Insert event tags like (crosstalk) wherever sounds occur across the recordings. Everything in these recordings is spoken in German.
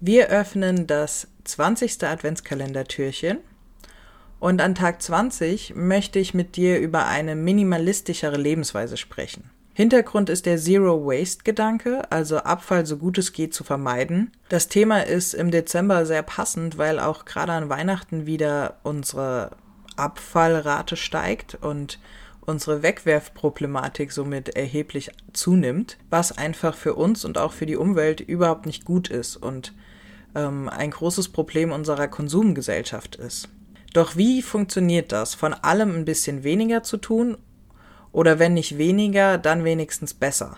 Wir öffnen das 20. Adventskalendertürchen und an Tag 20 möchte ich mit dir über eine minimalistischere Lebensweise sprechen. Hintergrund ist der Zero Waste Gedanke, also Abfall so gut es geht zu vermeiden. Das Thema ist im Dezember sehr passend, weil auch gerade an Weihnachten wieder unsere Abfallrate steigt und unsere Wegwerfproblematik somit erheblich zunimmt, was einfach für uns und auch für die Umwelt überhaupt nicht gut ist und ähm, ein großes Problem unserer Konsumgesellschaft ist. Doch wie funktioniert das? Von allem ein bisschen weniger zu tun oder wenn nicht weniger, dann wenigstens besser?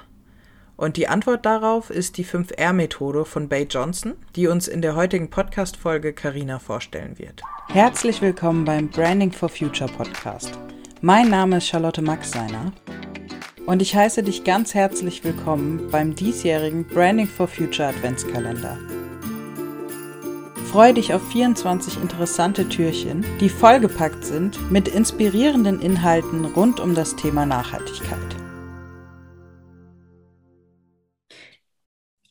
Und die Antwort darauf ist die 5R-Methode von Bay Johnson, die uns in der heutigen Podcast-Folge Carina vorstellen wird. Herzlich willkommen beim Branding for Future Podcast. Mein Name ist Charlotte Maxseiner und ich heiße dich ganz herzlich willkommen beim diesjährigen Branding for Future Adventskalender. Freue dich auf 24 interessante Türchen, die vollgepackt sind mit inspirierenden Inhalten rund um das Thema Nachhaltigkeit.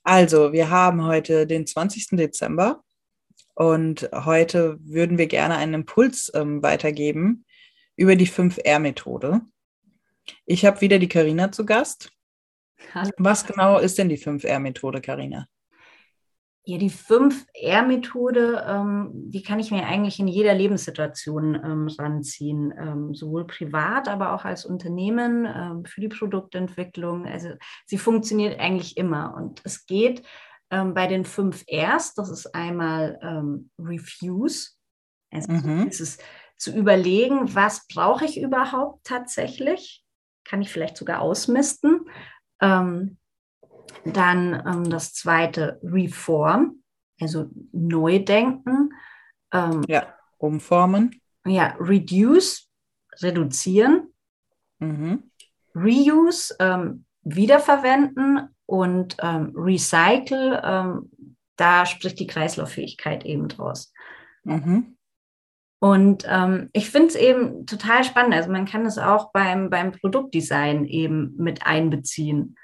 Also, wir haben heute den 20. Dezember und heute würden wir gerne einen Impuls ähm, weitergeben über die 5R-Methode. Ich habe wieder die Karina zu Gast. Hallo. Was genau ist denn die 5R-Methode, Karina? Ja, die 5R-Methode, ähm, die kann ich mir eigentlich in jeder Lebenssituation ähm, ranziehen, ähm, sowohl privat, aber auch als Unternehmen ähm, für die Produktentwicklung. Also sie funktioniert eigentlich immer. Und es geht ähm, bei den 5Rs, das ist einmal ähm, Refuse, also mhm. ist zu überlegen, was brauche ich überhaupt tatsächlich? Kann ich vielleicht sogar ausmisten? Dann ähm, das zweite Reform, also Neudenken. Ähm, ja, umformen. Ja, Reduce, reduzieren. Mhm. Reuse, ähm, wiederverwenden und ähm, Recycle, ähm, da spricht die Kreislauffähigkeit eben draus. Mhm. Und ähm, ich finde es eben total spannend. Also man kann es auch beim, beim Produktdesign eben mit einbeziehen.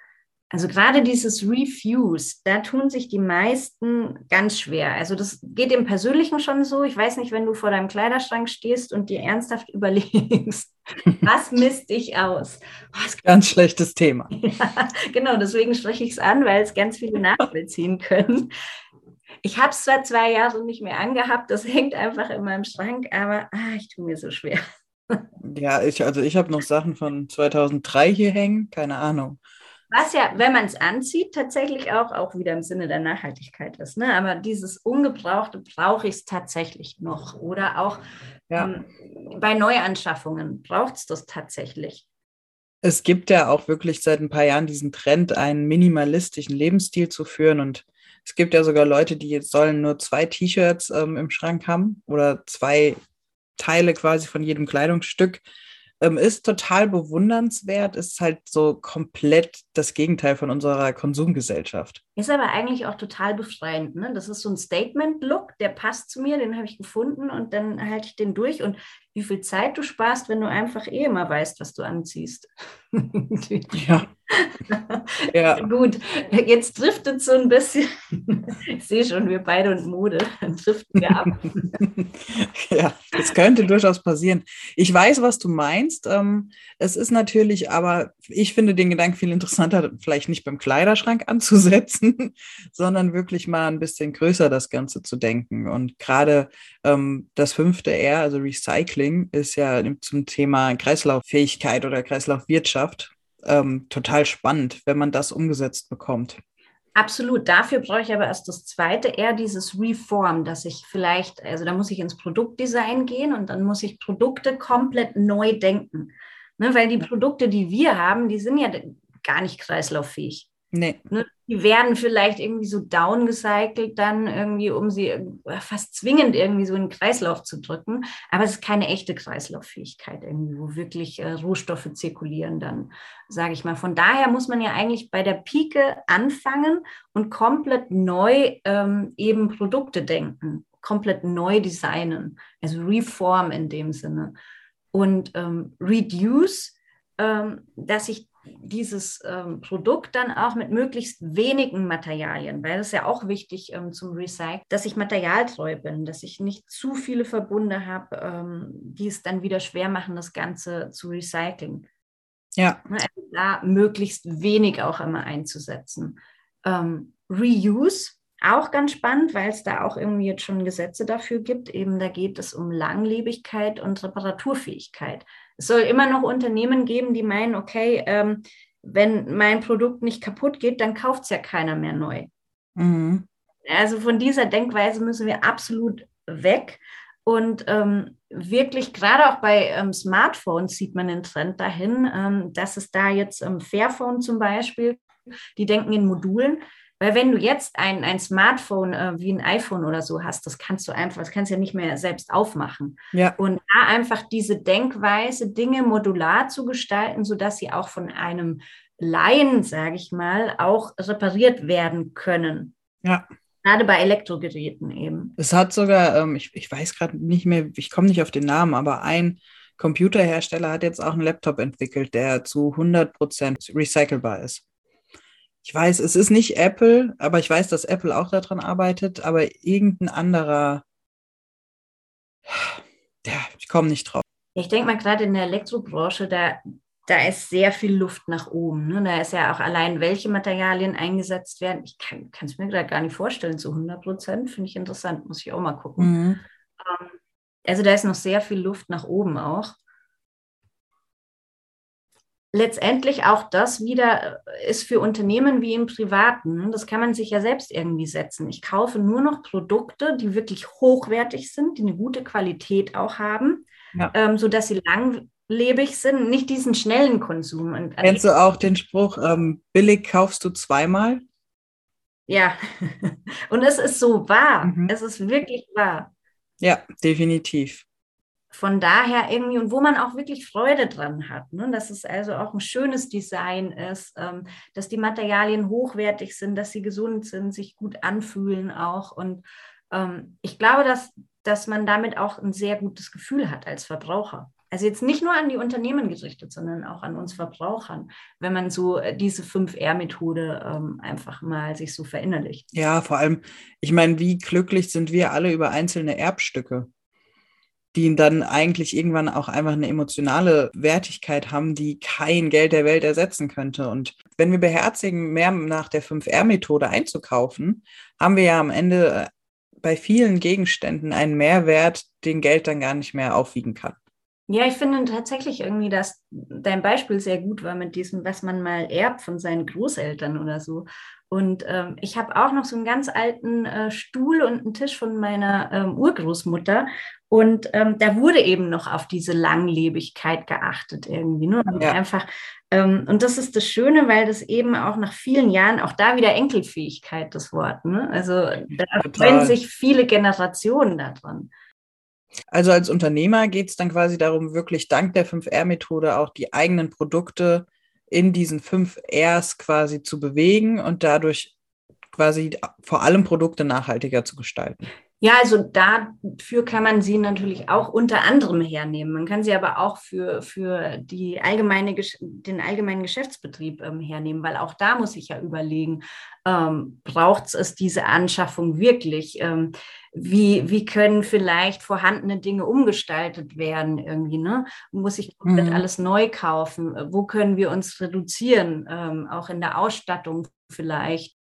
Also gerade dieses Refuse, da tun sich die meisten ganz schwer. Also das geht im Persönlichen schon so. Ich weiß nicht, wenn du vor deinem Kleiderschrank stehst und dir ernsthaft (laughs) überlegst, was misst ich aus? Was ganz schlechtes Thema. (laughs) Ja, genau, deswegen spreche ich es an, weil es ganz viele nachvollziehen können. Ich habe es zwar zwei Jahre nicht mehr angehabt, das hängt einfach in meinem Schrank, aber ah, ich tue mir so schwer. Ja, ich, also ich habe noch Sachen von 2003 hier hängen, keine Ahnung. Was ja, wenn man es anzieht, tatsächlich auch, auch wieder im Sinne der Nachhaltigkeit ist. Ne? Aber dieses Ungebrauchte brauche ich es tatsächlich noch. Oder auch ja. ähm, bei Neuanschaffungen braucht es das tatsächlich. Es gibt ja auch wirklich seit ein paar Jahren diesen Trend, einen minimalistischen Lebensstil zu führen. Und es gibt ja sogar Leute, die jetzt sollen nur zwei T-Shirts ähm, im Schrank haben oder zwei Teile quasi von jedem Kleidungsstück ähm, ist total bewundernswert, ist halt so komplett das Gegenteil von unserer Konsumgesellschaft. Ist aber eigentlich auch total befreiend. Ne? Das ist so ein Statement-Look, der passt zu mir, den habe ich gefunden und dann halte ich den durch. Und wie viel Zeit du sparst, wenn du einfach eh immer weißt, was du anziehst. (laughs) ja. (laughs) ja. (laughs) Gut, jetzt driftet so ein bisschen. (laughs) Ich sehe schon, wir beide und Mode, dann (laughs) driften wir ab. ja, das könnte durchaus passieren. Ich weiß, was du meinst. Ähm, es ist natürlich, aber ich finde den Gedanken viel interessanter, vielleicht nicht beim Kleiderschrank anzusetzen, sondern wirklich mal ein bisschen größer das Ganze zu denken. Und gerade ähm, das fünfte R, also Recycling, ist ja zum Thema Kreislauffähigkeit oder Kreislaufwirtschaft ähm, total spannend, wenn man das umgesetzt bekommt. Absolut. Dafür brauche ich aber erst das zweite, eher dieses Reform, dass ich vielleicht, also da muss ich ins Produktdesign gehen und dann muss ich Produkte komplett neu denken. Ne, weil die Produkte, die wir haben, die sind ja gar nicht kreislauffähig. Nee. Ne, die werden vielleicht irgendwie so downgecycelt dann irgendwie, um sie äh, fast zwingend irgendwie so in den Kreislauf zu drücken. Aber es ist keine echte Kreislauffähigkeit irgendwie, wo wirklich äh, Rohstoffe zirkulieren dann, sage ich mal. Von daher muss man ja eigentlich bei der Pike anfangen und komplett neu ähm, eben Produkte denken, komplett neu designen, also Reform in dem Sinne. Und ähm, Reduce, ähm, dass ich dieses ähm, Produkt dann auch mit möglichst wenigen Materialien, weil das ist ja auch wichtig ähm, zum Recyceln, dass ich materialtreu bin, dass ich nicht zu viele Verbunde habe, ähm, die es dann wieder schwer machen, das Ganze zu recyceln. Ja. Ne, also da möglichst wenig auch immer einzusetzen. Ähm, Reuse, auch ganz spannend, weil es da auch irgendwie jetzt schon Gesetze dafür gibt. Eben da geht es um Langlebigkeit und Reparaturfähigkeit. Es soll immer noch Unternehmen geben, die meinen, okay, ähm, wenn mein Produkt nicht kaputt geht, dann kauft es ja keiner mehr neu. Mhm. Also von dieser Denkweise müssen wir absolut weg. Und ähm, wirklich, gerade auch bei ähm, Smartphones sieht man den Trend dahin, ähm, dass es da jetzt ähm, Fairphone zum Beispiel, die denken in Modulen. Weil wenn du jetzt ein, ein Smartphone äh, wie ein iPhone oder so hast, das kannst du einfach, das kannst du ja nicht mehr selbst aufmachen. Ja. Und da einfach diese Denkweise, Dinge modular zu gestalten, sodass sie auch von einem Laien, sage ich mal, auch repariert werden können. Ja. Gerade bei Elektrogeräten eben. Es hat sogar, ähm, ich, ich weiß gerade nicht mehr, ich komme nicht auf den Namen, aber ein Computerhersteller hat jetzt auch einen Laptop entwickelt, der zu 100% recycelbar ist ich weiß, es ist nicht Apple, aber ich weiß, dass Apple auch daran arbeitet, aber irgendein anderer, ja, ich komme nicht drauf. Ich denke mal, gerade in der Elektrobranche, da, da ist sehr viel Luft nach oben. Ne? Da ist ja auch allein, welche Materialien eingesetzt werden. Ich kann es mir gerade gar nicht vorstellen, zu 100 Prozent. Finde ich interessant, muss ich auch mal gucken. Mhm. Ähm, also da ist noch sehr viel Luft nach oben auch letztendlich auch das wieder äh, ist für Unternehmen wie im Privaten. Das kann man sich ja selbst irgendwie setzen. Ich kaufe nur noch Produkte, die wirklich hochwertig sind, die eine gute Qualität auch haben, ja. ähm, sodass sie langlebig sind, nicht diesen schnellen Konsum. Und Kennst du auch den Spruch, ähm, billig kaufst du zweimal? Ja, (laughs) und es ist so wahr. Mhm. Es ist wirklich wahr. Ja, definitiv von daher irgendwie und wo man auch wirklich Freude dran hat, ne? dass es also auch ein schönes Design ist, ähm, dass die Materialien hochwertig sind, dass sie gesund sind, sich gut anfühlen auch. Und ähm, ich glaube, dass, dass man damit auch ein sehr gutes Gefühl hat als Verbraucher. Also jetzt nicht nur an die Unternehmen gerichtet, sondern auch an uns Verbrauchern, wenn man so äh, diese 5R-Methode ähm, einfach mal sich so verinnerlicht. Ja, vor allem, ich meine, wie glücklich sind wir alle über einzelne Erbstücke? Die dann eigentlich irgendwann auch einfach eine emotionale Wertigkeit haben, die kein Geld der Welt ersetzen könnte. Und wenn wir beherzigen, mehr nach der 5R-Methode einzukaufen, haben wir ja am Ende äh, bei vielen Gegenständen einen Mehrwert, den Geld dann gar nicht mehr aufwiegen kann. Ja, ich finde tatsächlich irgendwie, dass dein Beispiel sehr gut war mit diesem, was man mal erbt von seinen Großeltern oder so. Und ähm, ich habe auch noch so einen ganz alten äh, Stuhl und einen Tisch von meiner ähm, Urgroßmutter. Und ähm, da wurde eben noch auf diese Langlebigkeit geachtet irgendwie. Ne? Und ja. einfach, ähm, und das ist das Schöne, weil das eben auch nach vielen Jahren, auch da wieder Enkelfähigkeit, das Wort. Ne? Also da freuen sich viele Generationen daran. Also als Unternehmer geht es dann quasi darum, wirklich dank der 5R-Methode auch die eigenen Produkte in diesen fünf Rs quasi zu bewegen und dadurch quasi vor allem Produkte nachhaltiger zu gestalten. Ja, also dafür kann man sie natürlich auch unter anderem hernehmen. Man kann sie aber auch für, für die allgemeine, den allgemeinen Geschäftsbetrieb ähm, hernehmen, weil auch da muss ich ja überlegen, ähm, braucht es diese Anschaffung wirklich? Ähm, wie, wie können vielleicht vorhandene Dinge umgestaltet werden irgendwie? Ne? Muss ich komplett mhm. alles neu kaufen? Wo können wir uns reduzieren? Ähm, auch in der Ausstattung vielleicht?